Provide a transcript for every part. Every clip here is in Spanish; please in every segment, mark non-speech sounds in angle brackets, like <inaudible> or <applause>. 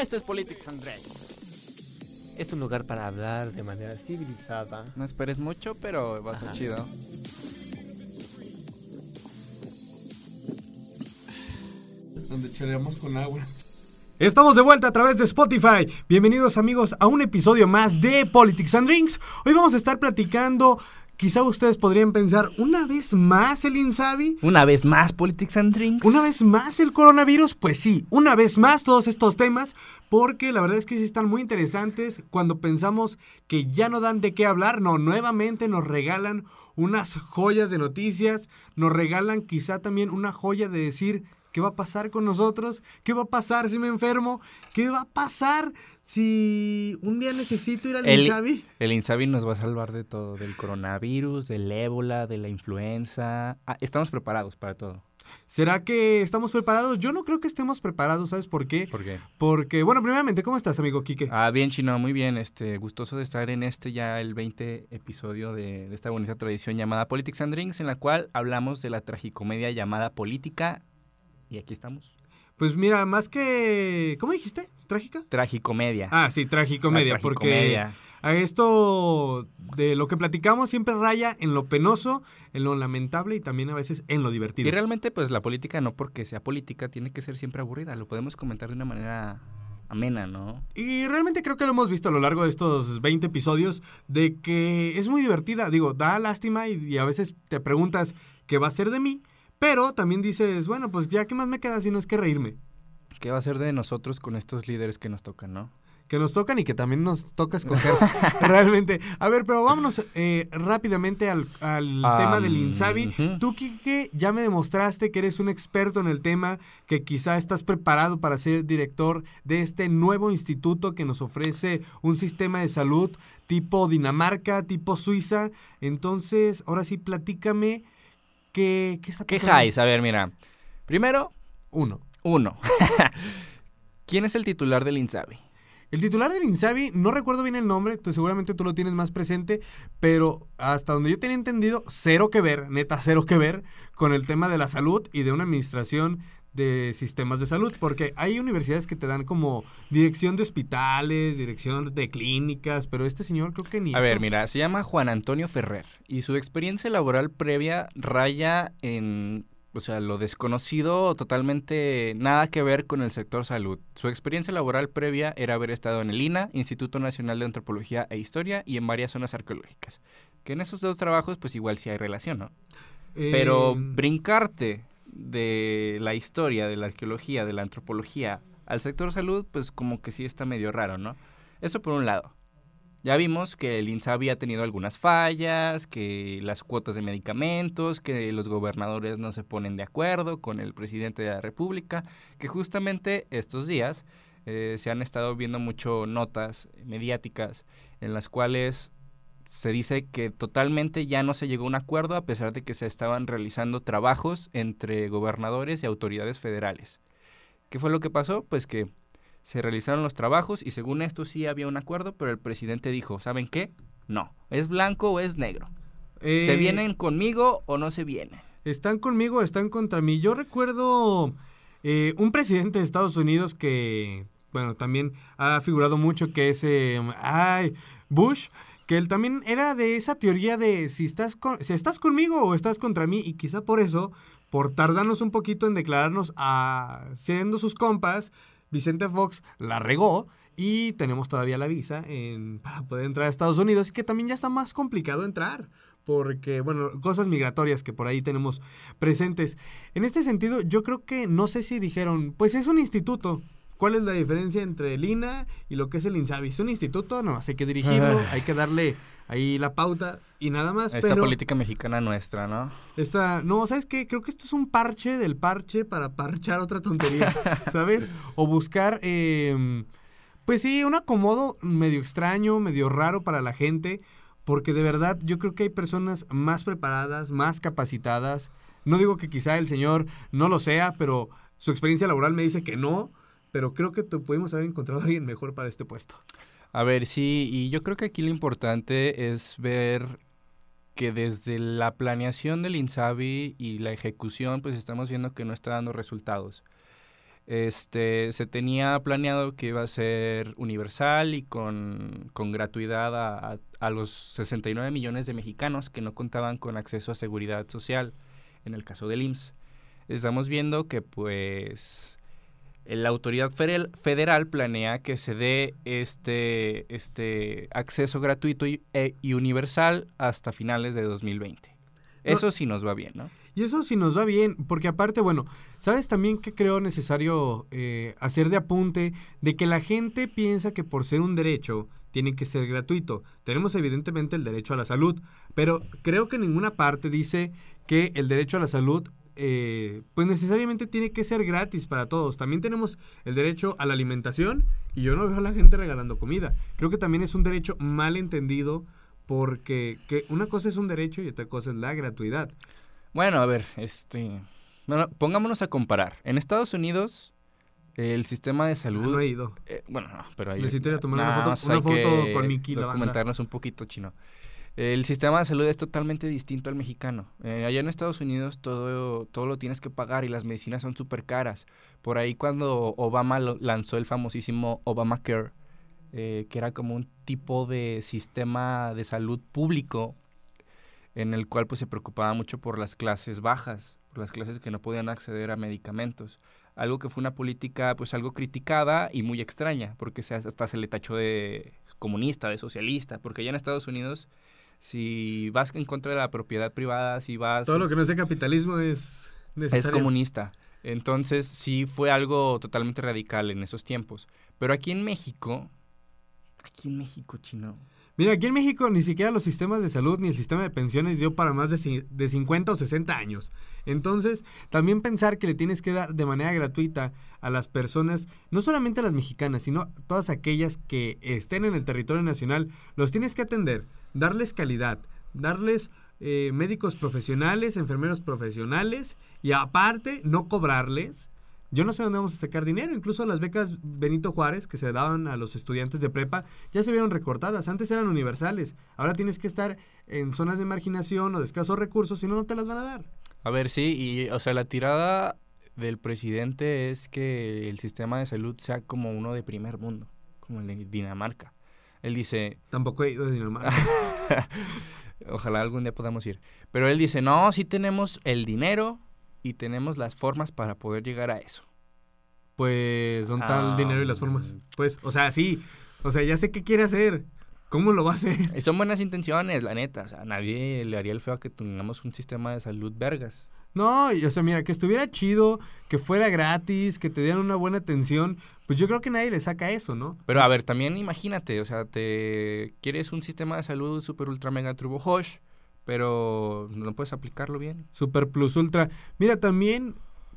Esto es Politics and. Es un lugar para hablar de manera civilizada. No esperes mucho, pero va a estar Ajá. chido. donde chaleamos con agua. Estamos de vuelta a través de Spotify. Bienvenidos amigos a un episodio más de Politics and Drinks. Hoy vamos a estar platicando, quizá ustedes podrían pensar, una vez más el Insabi. Una vez más, Politics and Drinks. Una vez más el coronavirus, pues sí, una vez más todos estos temas, porque la verdad es que sí están muy interesantes. Cuando pensamos que ya no dan de qué hablar, no, nuevamente nos regalan unas joyas de noticias, nos regalan quizá también una joya de decir qué va a pasar con nosotros, qué va a pasar si me enfermo, qué va a pasar si un día necesito ir al El, Insabi. el Insabi nos va a salvar de todo, del coronavirus, del ébola, de la influenza. Ah, estamos preparados para todo. ¿Será que estamos preparados? Yo no creo que estemos preparados, ¿sabes por qué? ¿Por qué? Porque, bueno, primeramente, ¿cómo estás, amigo Quique? Ah, bien, Chino, muy bien. Este, gustoso de estar en este ya el 20 episodio de, de esta bonita tradición llamada Politics and Drinks, en la cual hablamos de la tragicomedia llamada Política. Y aquí estamos. Pues mira, más que... ¿Cómo dijiste? ¿Trágica? Tragicomedia. Ah, sí, tragicomedia, porque tragicomedia. a esto de lo que platicamos siempre raya en lo penoso, en lo lamentable y también a veces en lo divertido. Y realmente, pues la política no porque sea política tiene que ser siempre aburrida. Lo podemos comentar de una manera amena, ¿no? Y realmente creo que lo hemos visto a lo largo de estos 20 episodios de que es muy divertida. Digo, da lástima y, y a veces te preguntas qué va a ser de mí, pero también dices, bueno, pues ya qué más me queda si no es que reírme. ¿Qué va a ser de nosotros con estos líderes que nos tocan, no? que nos tocan y que también nos toca escoger <laughs> realmente. A ver, pero vámonos eh, rápidamente al, tema del Insabi. Tú, Kike, ya me demostraste que eres un experto en el tema, que quizá estás preparado para ser director de este nuevo instituto que nos ofrece un sistema de salud tipo Dinamarca, tipo Suiza. Entonces, ahora sí, platícame qué, qué está ¿Qué pasando. highs? A ver, mira. Primero, Uno. uno. <laughs> ¿Quién es el titular del Insabi? El titular del Insabi, no recuerdo bien el nombre, tú, seguramente tú lo tienes más presente, pero hasta donde yo tenía entendido, cero que ver, neta, cero que ver con el tema de la salud y de una administración de sistemas de salud, porque hay universidades que te dan como dirección de hospitales, dirección de clínicas, pero este señor creo que ni A ver, mira, se llama Juan Antonio Ferrer y su experiencia laboral previa raya en, o sea, lo desconocido, totalmente nada que ver con el sector salud. Su experiencia laboral previa era haber estado en el INA, Instituto Nacional de Antropología e Historia, y en varias zonas arqueológicas. Que en esos dos trabajos, pues igual sí hay relación, ¿no? Pero Eh, brincarte de la historia, de la arqueología, de la antropología al sector salud, pues como que sí está medio raro, ¿no? Eso por un lado. Ya vimos que el INSABI ha tenido algunas fallas, que las cuotas de medicamentos, que los gobernadores no se ponen de acuerdo con el presidente de la República, que justamente estos días eh, se han estado viendo mucho notas mediáticas en las cuales se dice que totalmente ya no se llegó a un acuerdo a pesar de que se estaban realizando trabajos entre gobernadores y autoridades federales. ¿Qué fue lo que pasó? Pues que se realizaron los trabajos y según esto sí había un acuerdo, pero el presidente dijo, ¿saben qué? No, es blanco o es negro. ¿Se eh, vienen conmigo o no se vienen? ¿Están conmigo o están contra mí? Yo recuerdo eh, un presidente de Estados Unidos que, bueno, también ha figurado mucho, que es, eh, ay, Bush, que él también era de esa teoría de si estás, con- si estás conmigo o estás contra mí, y quizá por eso, por tardarnos un poquito en declararnos a, siendo sus compas, Vicente Fox la regó. Y tenemos todavía la visa en- para poder entrar a Estados Unidos, que también ya está más complicado entrar porque, bueno, cosas migratorias que por ahí tenemos presentes. En este sentido, yo creo que no sé si dijeron, pues es un instituto. ¿Cuál es la diferencia entre el INA y lo que es el INSABI? Es un instituto, no, hay que dirigirlo, hay que darle ahí la pauta y nada más. Esta pero política mexicana nuestra, ¿no? esta, no, ¿sabes qué? Creo que esto es un parche del parche para parchar otra tontería, <laughs> ¿sabes? O buscar, eh, pues sí, un acomodo medio extraño, medio raro para la gente, porque de verdad yo creo que hay personas más preparadas, más capacitadas. No digo que quizá el señor no lo sea, pero su experiencia laboral me dice que no, pero creo que te pudimos haber encontrado a alguien mejor para este puesto. A ver, sí, y yo creo que aquí lo importante es ver que desde la planeación del INSABI y la ejecución, pues estamos viendo que no está dando resultados. este, se tenía planeado que iba a ser universal y con, con gratuidad a, a, a, los 69 millones de mexicanos que no contaban con acceso a seguridad social, en el caso del IMSS. Estamos viendo que pues la autoridad federal planea que se dé este, este acceso gratuito y, e, y universal hasta finales de 2020. Eso no, sí nos va bien, ¿no? Y eso sí nos va bien, porque aparte, bueno, ¿sabes también que creo necesario eh, hacer de apunte de que la gente piensa que por ser un derecho tiene que ser gratuito? Tenemos evidentemente el derecho a la salud, pero creo que ninguna parte dice que el derecho a la salud eh, pues necesariamente tiene que ser gratis para todos. También tenemos el derecho a la alimentación y yo no veo a la gente regalando comida. Creo que también es un derecho mal entendido porque que una cosa es un derecho y otra cosa es la gratuidad. Bueno, a ver, este, bueno, pongámonos a comparar. En Estados Unidos el sistema de salud. Ah, no he ido. Eh, bueno, no, pero ahí. Necesito ir a tomar una foto, una foto con mi kila. Documentarnos un poquito chino. El sistema de salud es totalmente distinto al mexicano. Eh, allá en Estados Unidos todo, todo lo tienes que pagar y las medicinas son súper caras. Por ahí cuando Obama lo, lanzó el famosísimo Obamacare, eh, que era como un tipo de sistema de salud público en el cual pues se preocupaba mucho por las clases bajas, por las clases que no podían acceder a medicamentos. Algo que fue una política pues algo criticada y muy extraña, porque se, hasta se le tachó de comunista, de socialista, porque allá en Estados Unidos si vas en contra de la propiedad privada, si vas... Todo lo que no sea capitalismo es necesario. Es comunista. Entonces sí fue algo totalmente radical en esos tiempos. Pero aquí en México, aquí en México, chino. Mira, aquí en México ni siquiera los sistemas de salud ni el sistema de pensiones dio para más de, de 50 o 60 años. Entonces, también pensar que le tienes que dar de manera gratuita a las personas, no solamente a las mexicanas, sino todas aquellas que estén en el territorio nacional, los tienes que atender darles calidad, darles eh, médicos profesionales, enfermeros profesionales y aparte no cobrarles. Yo no sé dónde vamos a sacar dinero. Incluso las becas Benito Juárez que se daban a los estudiantes de prepa ya se vieron recortadas. Antes eran universales. Ahora tienes que estar en zonas de marginación o de escasos recursos, si no, no te las van a dar. A ver, sí, y o sea, la tirada del presidente es que el sistema de salud sea como uno de primer mundo, como el de Dinamarca. Él dice... Tampoco he ido a Dinamarca. <laughs> Ojalá algún día podamos ir. Pero él dice, no, sí tenemos el dinero y tenemos las formas para poder llegar a eso. Pues, ¿dónde está el dinero y las formas? Pues, o sea, sí. O sea, ya sé qué quiere hacer. ¿Cómo lo va a hacer? Son buenas intenciones, la neta. O sea, nadie le haría el feo a que tengamos un sistema de salud vergas. No, y, o sea, mira, que estuviera chido, que fuera gratis, que te dieran una buena atención, pues yo creo que nadie le saca eso, ¿no? Pero a ver, también imagínate, o sea, te quieres un sistema de salud super ultra mega turbo hosh, pero no puedes aplicarlo bien. Super plus ultra. Mira, también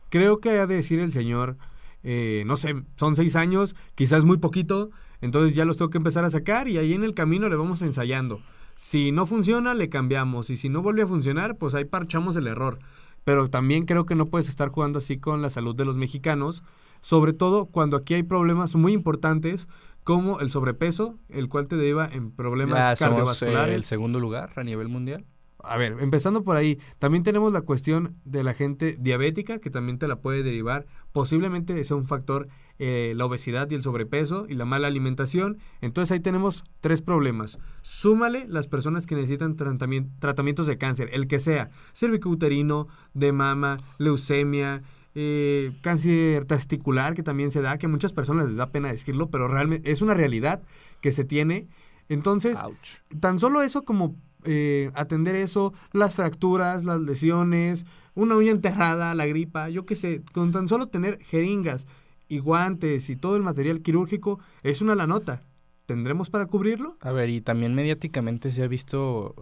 creo que ha de decir el señor, eh, no sé, son seis años, quizás muy poquito, entonces ya los tengo que empezar a sacar y ahí en el camino le vamos ensayando. Si no funciona, le cambiamos y si no vuelve a funcionar, pues ahí parchamos el error pero también creo que no puedes estar jugando así con la salud de los mexicanos, sobre todo cuando aquí hay problemas muy importantes como el sobrepeso, el cual te deriva en problemas ya, cardiovasculares. Eh, el segundo lugar a nivel mundial. A ver, empezando por ahí, también tenemos la cuestión de la gente diabética, que también te la puede derivar. Posiblemente sea un factor eh, la obesidad y el sobrepeso y la mala alimentación. Entonces ahí tenemos tres problemas. Súmale las personas que necesitan tratamiento, tratamientos de cáncer, el que sea, cervicouterino, de mama, leucemia, eh, cáncer testicular que también se da, que a muchas personas les da pena decirlo, pero realmente es una realidad que se tiene. Entonces, Ouch. tan solo eso como eh, atender eso, las fracturas, las lesiones, una uña enterrada, la gripa, yo qué sé, con tan solo tener jeringas y guantes y todo el material quirúrgico es una la nota. ¿Tendremos para cubrirlo? A ver, y también mediáticamente se ha visto,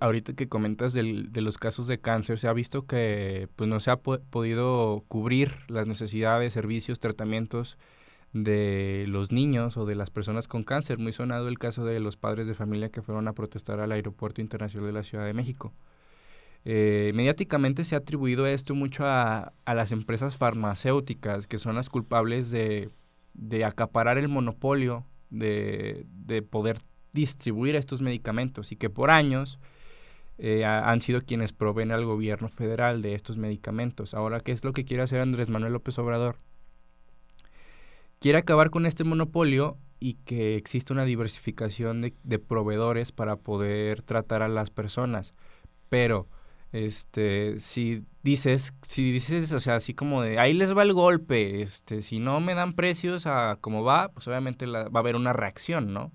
ahorita que comentas del, de los casos de cáncer, se ha visto que pues no se ha po podido cubrir las necesidades, servicios, tratamientos de los niños o de las personas con cáncer. Muy sonado el caso de los padres de familia que fueron a protestar al Aeropuerto Internacional de la Ciudad de México. Eh, mediáticamente se ha atribuido esto mucho a, las empresas farmacéuticas, que son las culpables de, acaparar el monopolio de, de, poder distribuir estos medicamentos y que por años eh, han sido quienes proveen al gobierno federal de estos medicamentos. Ahora, ¿qué es lo que quiere hacer Andrés Manuel López Obrador? quiere acabar con este monopolio y que exista una diversificación de, de proveedores para poder tratar a las personas. Pero, este, si dices, si dices, o sea, así como de, ahí les va el golpe, este, si no me dan precios a como va, pues obviamente la- va a haber una reacción, ¿no?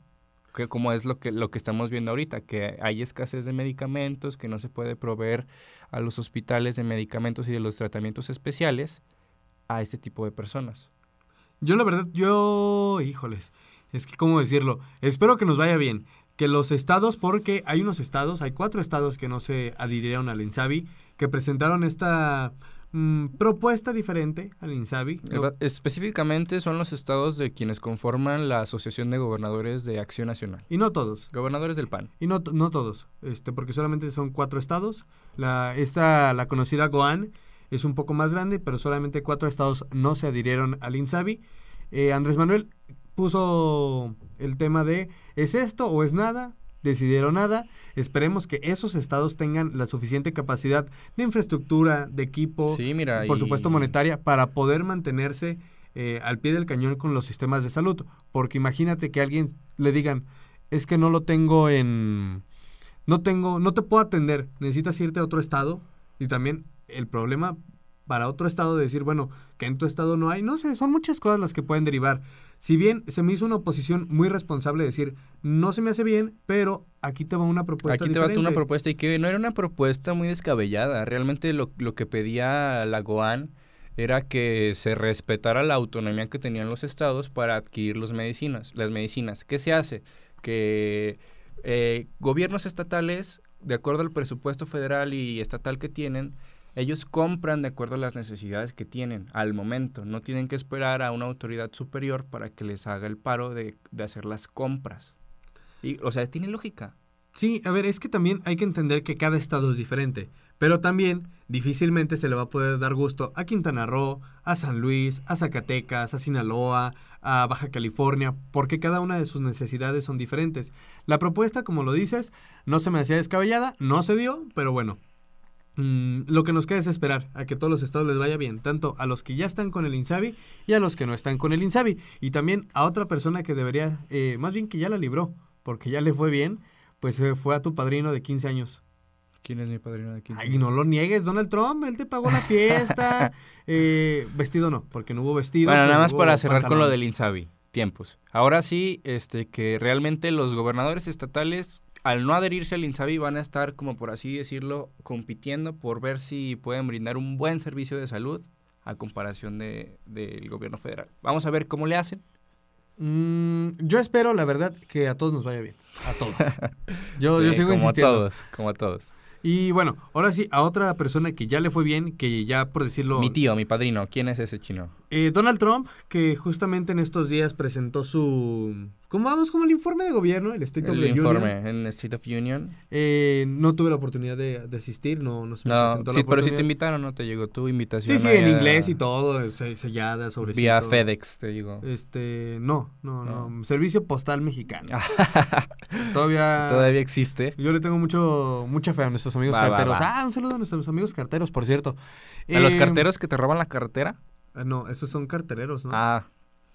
Que como es lo que, lo que estamos viendo ahorita, que hay escasez de medicamentos, que no se puede proveer a los hospitales de medicamentos y de los tratamientos especiales a este tipo de personas. Yo la verdad, yo, híjoles, es que cómo decirlo, espero que nos vaya bien, que los estados, porque hay unos estados, hay cuatro estados que no se adhirieron al INSABI, que presentaron esta mm, propuesta diferente al INSABI. Específicamente son los estados de quienes conforman la Asociación de Gobernadores de Acción Nacional. y no todos. Gobernadores del PAN. Y no, no todos, este, porque solamente son cuatro estados. La, esta, la conocida Goan, es un poco más grande, pero solamente cuatro estados no se adhirieron al INSABI. Eh, Andrés Manuel puso el tema de ¿es esto o es nada? Decidieron nada. Esperemos que esos estados tengan la suficiente capacidad de infraestructura, de equipo, Sí, mira. por y- supuesto monetaria, para poder mantenerse eh, al pie del cañón con los sistemas de salud. Porque imagínate que a alguien le digan, es que no lo tengo en... No tengo, no te puedo atender, necesitas irte a otro estado. Y también el problema para otro estado de decir, bueno, que en tu estado no hay, no sé, son muchas cosas las que pueden derivar. Si bien se me hizo una oposición muy responsable de decir, no se me hace bien, pero aquí te va una propuesta Aquí te va una propuesta y que no era una propuesta muy descabellada. Realmente lo, lo que pedía la GOAN era que se respetara la autonomía que tenían los estados para adquirir los medicinas, las medicinas. ¿Qué se hace? Que eh, gobiernos estatales, de acuerdo al presupuesto federal y estatal que tienen, ellos compran de acuerdo a las necesidades que tienen al momento. No tienen que esperar a una autoridad superior para que les haga el paro de, de hacer las compras. Y, o sea, tiene lógica. Sí, a ver, es que también hay que entender que cada estado es diferente, pero también difícilmente se le va a poder dar gusto a Quintana Roo, a San Luis, a Zacatecas, a Sinaloa, a Baja California, porque cada una de sus necesidades son diferentes. La propuesta, como lo dices, no se me hacía descabellada, no se dio, pero bueno. Mm, lo que nos queda es esperar a que todos los estados les vaya bien, tanto a los que ya están con el INSABI y a los que no están con el INSABI. Y también a otra persona que debería, eh, más bien que ya la libró, porque ya le fue bien, pues eh, fue a tu padrino de 15 años. ¿Quién es mi padrino de 15 Ay, no lo niegues, Donald Trump, él te pagó la fiesta. <laughs> Eh, vestido no, porque no hubo vestido. Bueno, nada más para cerrar con lo del Insabi. Tiempos. Ahora sí, este, que realmente los gobernadores estatales, al no adherirse al Insabi, van a estar, como por así decirlo, compitiendo por ver si pueden brindar un buen servicio de salud a comparación de- del gobierno federal. Vamos a ver cómo le hacen. Mm, yo espero, la verdad, que a todos nos vaya bien. A todos. <laughs> yo, sigo como insistiendo. a todos, como a todos. Y bueno, ahora sí, a otra persona que ya le fue bien, que ya por decirlo... Mi tío, mi padrino, ¿quién es ese chino? Eh, Donald Trump, que justamente en estos días presentó su... ¿Cómo vamos? Como el informe de gobierno, el State of El the informe Union. en State of Union. Eh, no tuve la oportunidad de, de asistir, no, no se me No, presentó la sí, pero sí te invitaron, ¿no? Te llegó tu invitación. Sí, sí, en inglés y todo, se- sellada, sobre Vía FedEx, te digo. Este, no, no, no, No. Servicio Postal Mexicano. <laughs> Todavía, Todavía existe. Yo le tengo mucho, mucha fe a nuestros amigos Va, carteros. va. Ah, un saludo a nuestros amigos carteros, por cierto. ¿A los Eh, carteros que te roban la cartera? Ah, No, esos son cartereros, ¿no? Ah,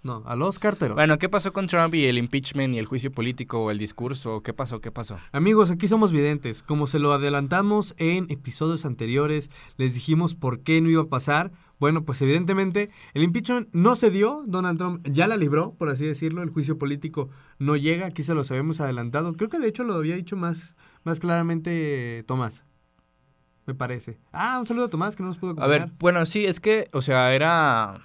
No, a los carteros. bueno, ¿qué pasó con Trump y el impeachment y el juicio político o el discurso? ¿Qué pasó? ¿Qué pasó? Amigos, aquí somos videntes. Como se lo adelantamos en episodios anteriores, les dijimos por qué no iba a pasar. Bueno, pues evidentemente el impeachment no se dio. Donald Trump ya la libró, por así decirlo. El juicio político no llega. Aquí se los habíamos adelantado. Creo que de hecho lo había dicho más, más claramente Tomás. Me parece. Ah, un saludo a Tomás que no nos pudo A acompañar. ver, bueno, sí, es que, o sea, era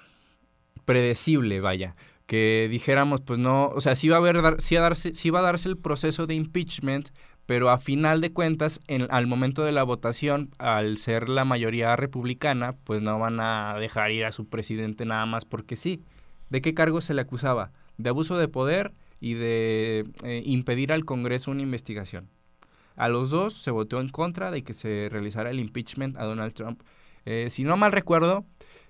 predecible, vaya, que dijéramos, pues no, o sea, sí va a haber, dar- sí, a darse, sí va a darse el proceso de impeachment, pero a final de cuentas, en, al momento de la votación, al ser la mayoría republicana, pues no van a dejar ir a su presidente nada más porque sí. ¿De qué cargo se le acusaba? De abuso de poder y de eh, impedir al Congreso una investigación. A los dos se votó en contra de que se realizara el impeachment a Donald Trump. Eh, si no mal recuerdo,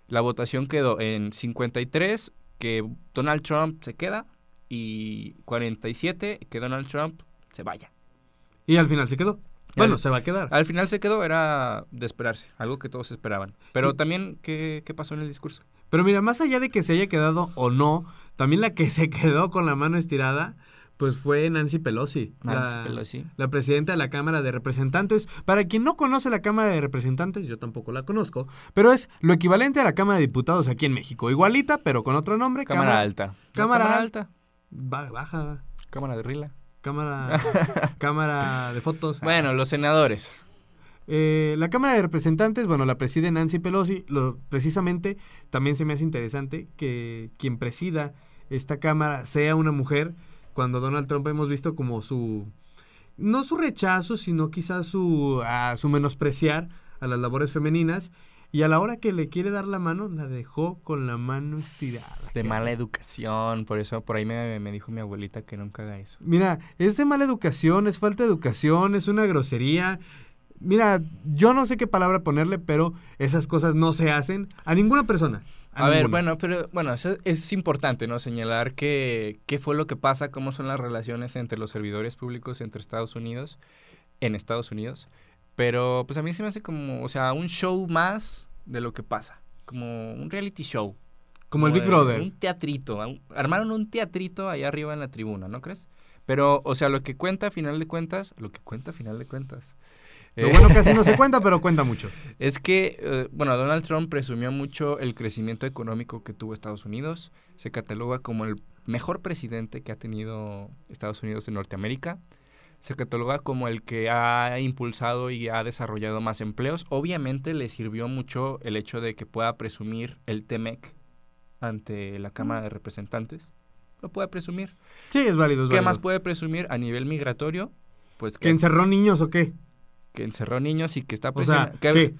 la votación quedó en 53 que Donald Trump se queda y 47 que Donald Trump se vaya. Y al final se quedó. Bueno, al- se va a quedar. Al final se quedó, era de esperarse, algo que todos esperaban. Pero también, ¿qué, qué pasó en el discurso? Pero mira, más allá de que se haya quedado o no, también la que se <laughs> quedó con la mano estirada, pues fue Nancy Pelosi. Nancy la, Pelosi. la presidenta de la Cámara de Representantes. Para quien no conoce la Cámara de Representantes, yo tampoco la conozco, pero es lo equivalente a la Cámara de Diputados aquí en México. Igualita, pero con otro nombre. Cámara, alta. Cámara, cámara alta. ba- baja. Cámara de Rila. Cámara, <laughs> cámara de fotos. Bueno, los senadores. Eh, la Cámara de Representantes, bueno, la preside Nancy Pelosi. Lo, precisamente también se me hace interesante que quien presida esta Cámara sea una mujer, cuando Donald Trump hemos visto como su, no su rechazo, sino quizás su, a su menospreciar a las labores femeninas. Y a la hora que le quiere dar la mano, la dejó con la mano estirada. De mala educación. Por eso, por ahí me, me dijo mi abuelita que nunca haga eso. Mira, es de mala educación, es falta de educación, es una grosería. Mira, yo no sé qué palabra ponerle, pero esas cosas no se hacen a ninguna persona. A, ver, ninguna. bueno, pero bueno, eso es importante, ¿no? Señalar que qué fue lo que pasa, cómo son las relaciones entre los servidores públicos entre Estados Unidos, en Estados Unidos. Pero pues a mí se me hace como, o sea, un show más de lo que pasa. Como un reality show. Como el Big de- Brother. Un teatrito. un- armaron un teatrito allá arriba en la tribuna, ¿no crees? Pero, o sea, lo que cuenta a final de cuentas, lo que cuenta a final de cuentas. Lo eh, bueno casi no se <laughs> cuenta, pero cuenta mucho. es que, eh, bueno, Donald Trump presumió mucho el crecimiento económico que tuvo Estados Unidos. Se cataloga como el mejor presidente que ha tenido Estados Unidos en Norteamérica. Se cataloga como el que ha impulsado y ha desarrollado más empleos. Obviamente le sirvió mucho el hecho de que pueda presumir el TEMEC ante la Cámara de Representantes. Lo puede presumir. Sí, es válido. es ¿Qué válido. más puede presumir a nivel migratorio? Pues ¿Que que, encerró niños o qué? Que encerró niños y que está O sea, presionando. ¿qué?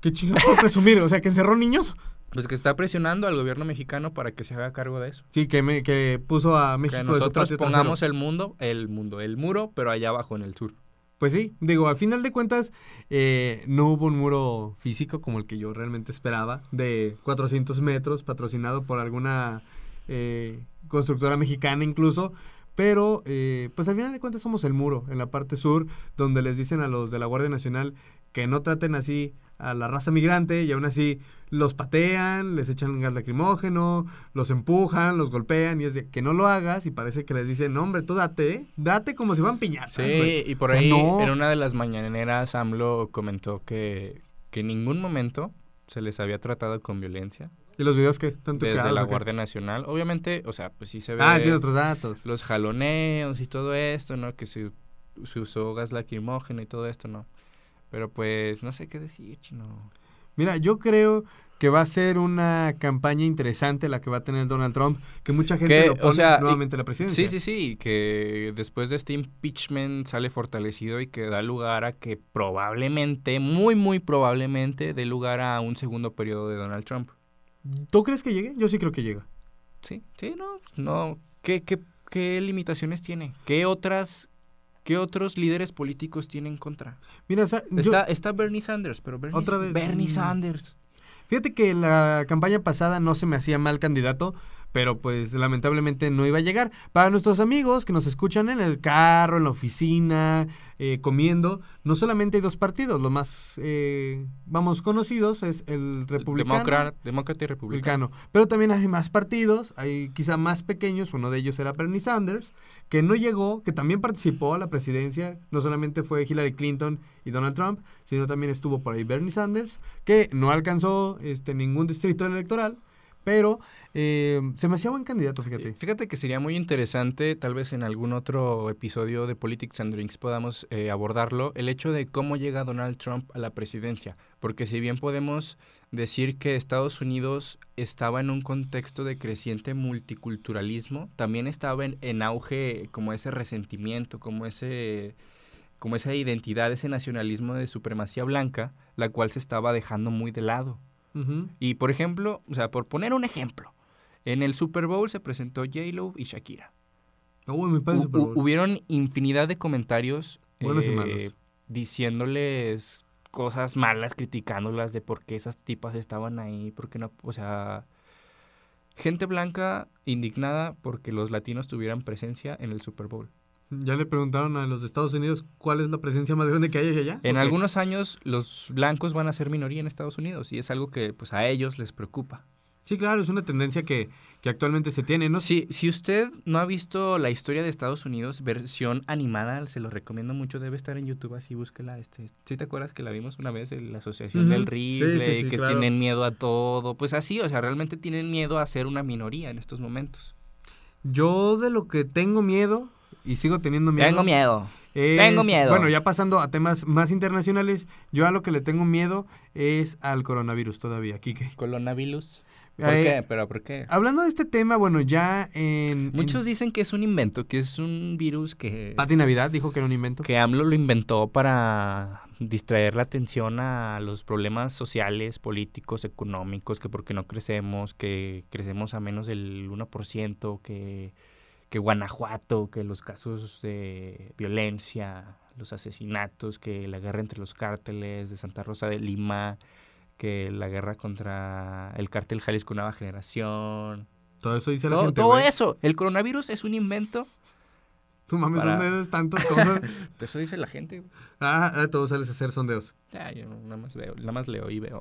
¿Qué chingados presumir? O sea, ¿que encerró niños? Pues que está presionando al gobierno mexicano para que se haga cargo de eso. Sí, que, me, que puso a México que de su nosotros pongamos trasero. el mundo, el mundo, el muro, pero allá abajo en el sur. Pues sí, digo, al final de cuentas eh, no hubo un muro físico como el que yo realmente esperaba, de 400 metros, patrocinado por alguna eh, constructora mexicana incluso, pero eh, pues al final de cuentas somos el muro en la parte sur, donde les dicen a los de la Guardia Nacional que no traten así a la raza migrante y aún así los patean, les echan gas lacrimógeno, los empujan, los golpean y es de que no lo hagas y parece que les dicen, no hombre, tú date, ¿eh? date como si fueran piñatas. Sí, güey". y por O sea, ahí no. en una de las mañaneras AMLO comentó que, que en ningún momento se les había tratado con violencia ¿Y los videos qué? ¿Están desde la o? Guardia Nacional. Obviamente, o sea, pues sí se ve Ah, tiene otros datos. los jaloneos y todo esto, ¿no? Que se, se usó gas lacrimógeno y todo esto, ¿no? Pero pues no sé qué decir, chino. Mira, yo creo que va a ser una campaña interesante la que va a tener Donald Trump, que mucha gente Que, lo o pone sea, y- nuevamente a la presidencia. Sí, sí, sí, que después de este impeachment sale fortalecido y que da lugar a que probablemente, muy, muy probablemente, dé lugar a un segundo periodo de Donald Trump. ¿Tú crees que llegue? Yo sí creo que llega. Sí, sí, no, no. ¿Qué, qué, qué limitaciones tiene? ¿Qué otras, qué otros líderes políticos tienen en contra? Mira, yo- Está, está Bernie Sanders, pero Bernie, Otra vez, Bernie mm. Sanders. fíjate que la campaña pasada no se me hacía mal candidato, pero pues lamentablemente no iba a llegar. Para nuestros amigos que nos escuchan en el carro, en la oficina, eh, comiendo, no solamente hay dos partidos, los más, eh, vamos, conocidos es el republicano. Demócrata, demócrata y republicano. Pero también hay más partidos, hay quizá más pequeños, uno de ellos era Bernie Sanders, que no llegó, que también participó a la presidencia, no solamente fue Hillary Clinton y Donald Trump, sino también estuvo por ahí Bernie Sanders, que no alcanzó este, ningún distrito electoral, pero eh, se me hacía buen candidato, fíjate. Fíjate que sería muy interesante, tal vez en algún otro episodio de Politics and Drinks podamos eh, abordarlo, el hecho de cómo llega Donald Trump a la presidencia. Porque si bien podemos decir que Estados Unidos estaba en un contexto de creciente multiculturalismo, también estaba en, en auge como ese resentimiento, como ese como esa identidad, ese nacionalismo de supremacía blanca, la cual se estaba dejando muy de lado. Y por ejemplo, o sea, por poner un ejemplo, en el Super Bowl se presentó J-Lo y Shakira. Uy, me parece Hu- Super Bowl. hubieron infinidad de comentarios eh, diciéndoles cosas malas, criticándolas de por qué esas tipas estaban ahí, por qué no, o sea, gente blanca indignada porque los latinos tuvieran presencia en el Super Bowl. Ya le preguntaron a los de Estados Unidos cuál es la presencia más grande que hay allá. En algunos años los blancos van a ser minoría en Estados Unidos y es algo que pues a ellos les preocupa. Sí, claro, es una tendencia que, que actualmente se tiene. No Sí, si usted no ha visto la historia de Estados Unidos, versión animada, se lo recomiendo mucho, debe estar en YouTube, así búsquela. Este, ¿Sí te acuerdas que la vimos una vez en la Asociación del Sí, Rifle, sí, sí, que claro. tienen miedo a todo? Pues así, o sea, realmente tienen miedo a ser una minoría en estos momentos. Yo de lo que tengo miedo y sigo teniendo miedo. Tengo miedo. es- tengo miedo. Bueno, ya pasando a temas más internacionales, yo a lo que le tengo miedo es al coronavirus todavía, Kike. Coronavirus. ¿Por Eh, qué? ¿Pero por qué? Hablando de este tema, bueno, ya en... Muchos en- dicen que es un invento, que es un virus que, Pati Navidad dijo que era un invento. que AMLO lo inventó para distraer la atención a los problemas sociales, políticos, económicos, que porque no crecemos, que crecemos a menos del 1%, que, que Guanajuato, que los casos de violencia, los asesinatos, que la guerra entre los cárteles de Santa Rosa de Lima, que la guerra contra el cártel Jalisco Nueva Generación, Todo eso dice la gente, todo eso. El coronavirus es un invento. Tú mames, para- ¿dónde eres tantas cosas? <laughs> Eso dice la gente. ah, ah, todos sales a hacer sondeos. Ya, yo nada más veo, nada más leo y veo.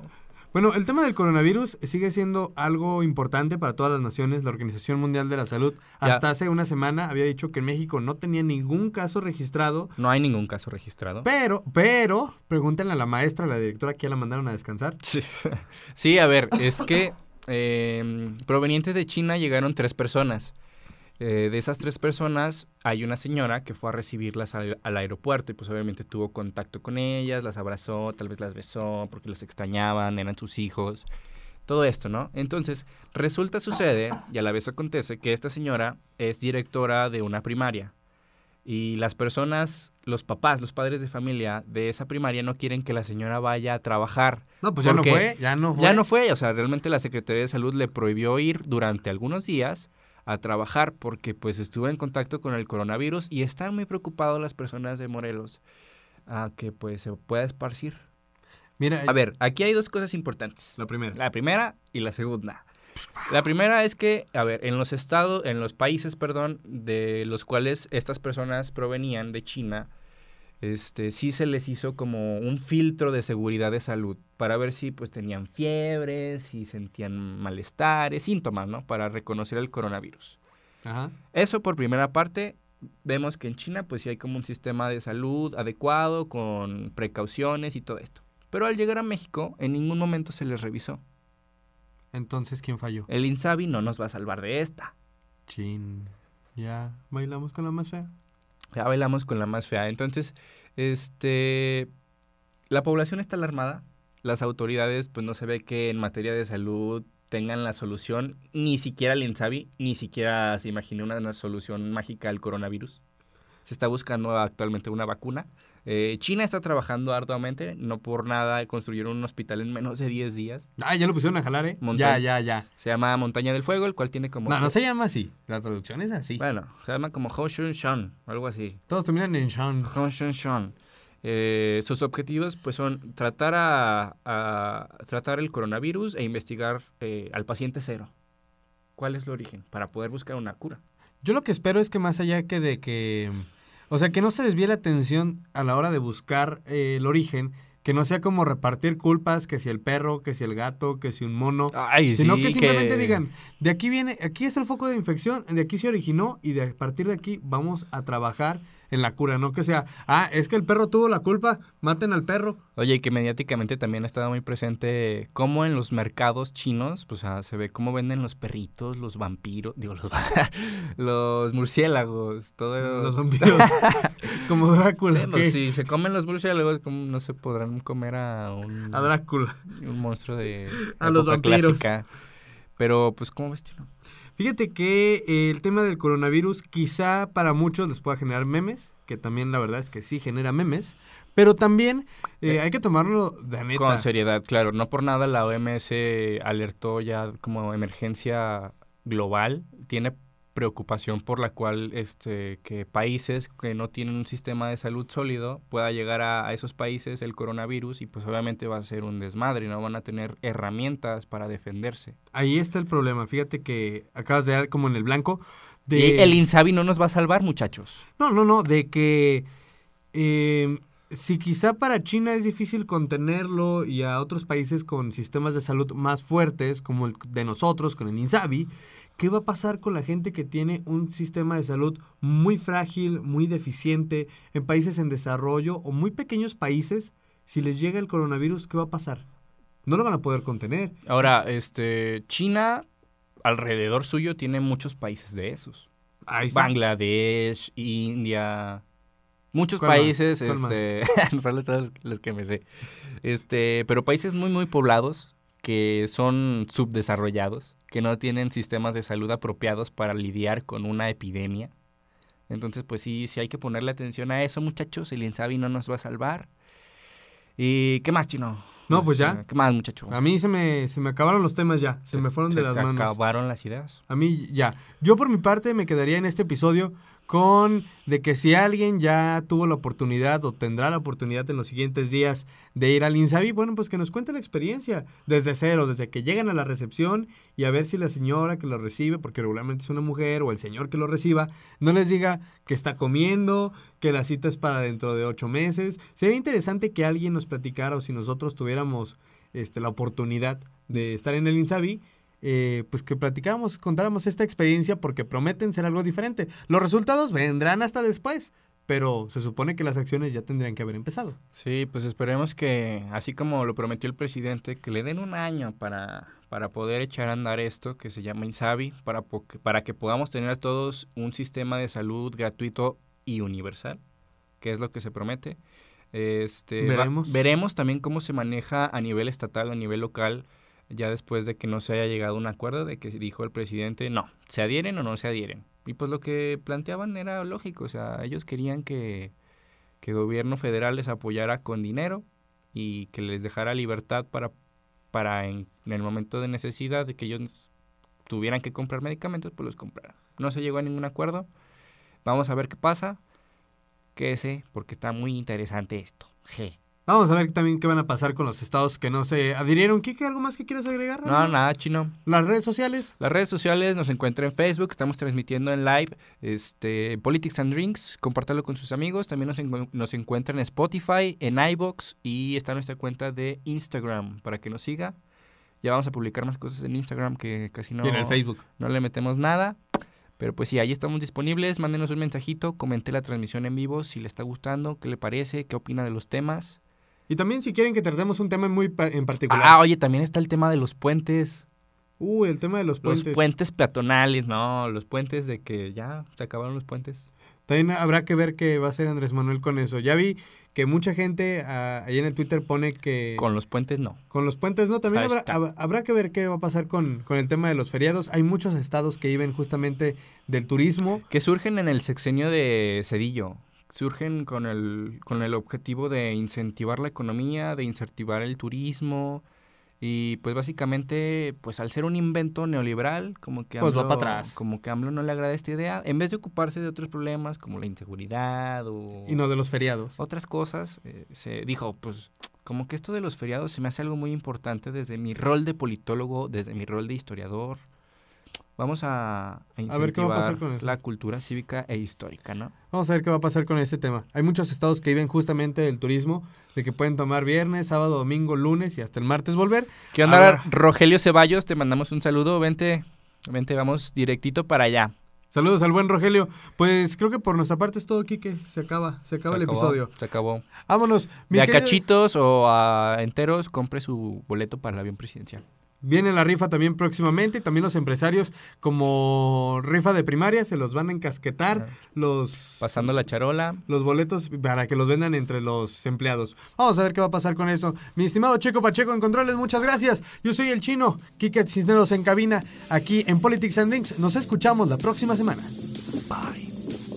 Bueno, el tema del coronavirus sigue siendo algo importante para todas las naciones. La Organización Mundial de la Salud Ya. hasta hace una semana había dicho que en México no tenía ningún caso registrado. No hay ningún caso registrado. Pero, pero, pregúntenle a la maestra, a la directora, que ya la mandaron a descansar. Sí, <laughs> Sí, a ver, es que eh, provenientes de China llegaron tres personas. Eh, de esas tres personas hay una señora que fue a recibirlas al, al aeropuerto y pues obviamente tuvo contacto con ellas, las abrazó, tal vez las besó porque los extrañaban, eran sus hijos, todo esto, ¿no? Entonces, resulta, sucede, y a la vez acontece, que esta señora es directora de una primaria. Y las personas, los papás, los padres de familia de esa primaria no quieren que la señora vaya a trabajar. No, pues ya no fue, ya no fue. Ya no fue, o sea, realmente la Secretaría de Salud le prohibió ir durante algunos días a trabajar porque pues estuvo en contacto con el coronavirus y están muy preocupados las personas de Morelos a que pues se pueda esparcir. Mira, A ver, aquí hay dos cosas importantes. la primera. La primera y la segunda. La primera es que, a ver, en los estados, en los países, perdón, de los cuales estas personas provenían de China, este, sí se les hizo como un filtro de seguridad de salud para ver si pues tenían fiebre, si sentían malestares, síntomas, ¿no? Para reconocer el coronavirus. Ajá. Eso por primera parte, vemos que en China pues sí hay como un sistema de salud adecuado, con precauciones y todo esto. Pero al llegar a México, en ningún momento se les revisó. Entonces, ¿quién falló? El Insabi no nos va a salvar de esta. Chin. Ya bailamos con la más fea. Ya bailamos con la más fea. Entonces, este, la población está alarmada. Las autoridades, pues no se ve que en materia de salud tengan la solución. Ni siquiera el Insabi, ni siquiera se imagina una, una solución mágica al coronavirus. Se está buscando actualmente una vacuna. Eh, China está trabajando arduamente. No por nada construyeron un hospital en menos de 10 días. Ah, ya lo pusieron a jalar, ¿eh? Montaña. Ya, ya, ya. Se llama Montaña del Fuego, el cual tiene como... No, no se llama así. La traducción es así. Bueno, se llama como Hoshun Shan, algo así. Todos terminan en Sean. Hoshun Shan. Eh, sus objetivos pues son tratar a, a- tratar el coronavirus e investigar eh, al paciente cero. ¿Cuál es el origen? Para poder buscar una cura. Yo lo que espero es que más allá que de que... O sea, que no se desvíe la atención a la hora de buscar eh, el origen, que no sea como repartir culpas, que si el perro, que si el gato, que si un mono, Ay, sino sí, que simplemente digan, de aquí viene, aquí es el foco de infección, de aquí se originó y de a partir de aquí vamos a trabajar en la cura, no que sea, ah, es que el perro tuvo la culpa, maten al perro. Oye, y que mediáticamente también ha estado muy presente cómo en los mercados chinos, pues ah, se ve cómo venden los perritos, los vampiros, digo, los, <laughs> los murciélagos, todo... Los vampiros, <laughs> como Drácula. Sí, pues, si se comen los murciélagos, ¿cómo no se podrán comer a un, A Drácula. un monstruo de <laughs> A los vampiros. clásica? Pero, pues, ¿cómo ves, Chino? Fíjate que eh, el tema del coronavirus quizá para muchos les pueda generar memes, que también la verdad es que sí genera memes, pero también eh, hay que tomarlo de neta. Con seriedad, claro. No por nada la OMS alertó ya como emergencia global. Tiene preocupación por la cual este que países que no tienen un sistema de salud sólido pueda llegar a, a esos países el coronavirus y pues obviamente va a ser un desmadre, no van a tener herramientas para defenderse. Ahí está el problema. Fíjate que acabas de dar como en el blanco. Y De... el Insabi no nos va a salvar, muchachos. No, no, no, de que eh, si quizá para China es difícil contenerlo y a otros países con sistemas de salud más fuertes, como el de nosotros, con el INSABI, ¿qué va a pasar con la gente que tiene un sistema de salud muy frágil, muy deficiente, en países en desarrollo o muy pequeños países? Si les llega el coronavirus, ¿qué va a pasar? No lo van a poder contener. Ahora, este, China alrededor suyo tiene muchos países de esos. Ahí está. Bangladesh, India, muchos ¿Cuál más? países, ¿Cuál este, <laughs> todos los que me sé. Este, pero países muy muy poblados que son subdesarrollados, que no tienen sistemas de salud apropiados para lidiar con una epidemia. Entonces, pues sí, sí hay que ponerle atención a eso, muchachos. El Insabi no nos va a salvar. ¿Y qué más, Chino? No, pues ya. ¿Qué más, muchacho? A mí se me, se me acabaron los temas ya, se, me fueron de las te manos. acabaron las ideas. A mí ya. Yo por mi parte me quedaría en este episodio con de que si alguien ya tuvo la oportunidad o tendrá la oportunidad en los siguientes días de ir al Insabi, bueno, pues que nos cuente la experiencia desde cero, desde que llegan a la recepción y a ver si la señora que lo recibe, porque regularmente es una mujer o el señor que lo reciba, no les diga que está comiendo, que la cita es para dentro de ocho meses. Sería interesante que alguien nos platicara o si nosotros tuviéramos este, la oportunidad de estar en el Insabi, eh, pues que platicáramos, contáramos esta experiencia porque prometen ser algo diferente. Los resultados vendrán hasta después, pero se supone que las acciones ya tendrían que haber empezado. Sí, pues esperemos que, así como lo prometió el presidente, que le den un año para, para poder echar a andar esto que se llama Insabi, para, para que podamos tener todos un sistema de salud gratuito y universal, que es lo que se promete. Este, va- Veremos. veremos también cómo se maneja a nivel estatal, a nivel local, ya después de que no se haya llegado a un acuerdo, de que dijo el presidente, no, se adhieren o no se adhieren. Y pues lo que planteaban era lógico, o sea, ellos querían que, que el gobierno federal les apoyara con dinero y que les dejara libertad para, para en, el momento de necesidad de que ellos tuvieran que comprar medicamentos, pues los compraran. No se llegó a ningún acuerdo. Vamos a ver qué pasa. Quédese, porque está muy interesante esto. Je. Vamos a ver también qué van a pasar con los estados que no se adhirieron. Kike, ¿algo más que quieras agregar? No, nada, chino. Las redes sociales. Las redes sociales nos encuentran en Facebook, estamos transmitiendo en live este, Politics and Drinks, compártalo con sus amigos, también nos, nos encuentran en Spotify, en iBox y está nuestra cuenta de Instagram para que nos siga. Ya vamos a publicar más cosas en Instagram que casi no, Y en el Facebook. no le metemos nada. Pero pues sí, ahí estamos disponibles, mándenos un mensajito, comente la transmisión en vivo si le está gustando, qué le parece, qué opina de los temas. Y también si quieren que tratemos un tema muy pa- en particular. Ah, oye, también está el tema de los puentes. Uh, el tema de los puentes. Los puentes peatonales, no, los puentes de que ya se acabaron los puentes. También habrá que ver qué va a hacer Andrés Manuel con eso. Ya vi que mucha gente ah, ahí en el Twitter pone que Con los puentes no. con los puentes no. También habrá, hab- habrá que ver qué va a pasar con, con el tema de los feriados. Hay muchos estados que viven justamente del turismo. Que surgen en el sexenio de Cedillo. Surgen con el, con el objetivo de incentivar la economía, de incentivar el turismo. Y pues básicamente, pues al ser un invento neoliberal, como que Pues va AMLO- pa' atrás. Como que a AMLO no le agrada esta idea. En vez de ocuparse de otros problemas como la inseguridad o Y no de los feriados. otras cosas, eh, se dijo, pues como que esto de los feriados se me hace algo muy importante desde mi rol de politólogo, desde mi rol de historiador. Vamos a, a incentivar ver qué va a pasar con eso. la cultura cívica e histórica, ¿no? Vamos a ver qué va a pasar con ese tema. Hay muchos estados que viven justamente del turismo, de que pueden tomar viernes, sábado, domingo, lunes y hasta el martes volver. ¿Qué onda, Ahora- Rogelio Ceballos? Te mandamos un saludo. Vente, vente, vamos directito para allá. Saludos al buen Rogelio. Pues creo que por nuestra parte es todo, Quique. Se acaba, se acaba Se el acabó, episodio. Se acabó. Vámonos. Mi De a cachitos o a enteros, compre su boleto para el avión presidencial. Viene la rifa también próximamente. También los empresarios, como rifa de primaria, se los van a encasquetar los, Pasando la charola. los boletos para que los vendan entre los empleados. Vamos a ver qué va a pasar con eso. Mi estimado Checo Pacheco en controles, muchas gracias. Yo soy el chino, Kike Cisneros en cabina, aquí en Politics and Drinks. Nos escuchamos la próxima semana. Bye.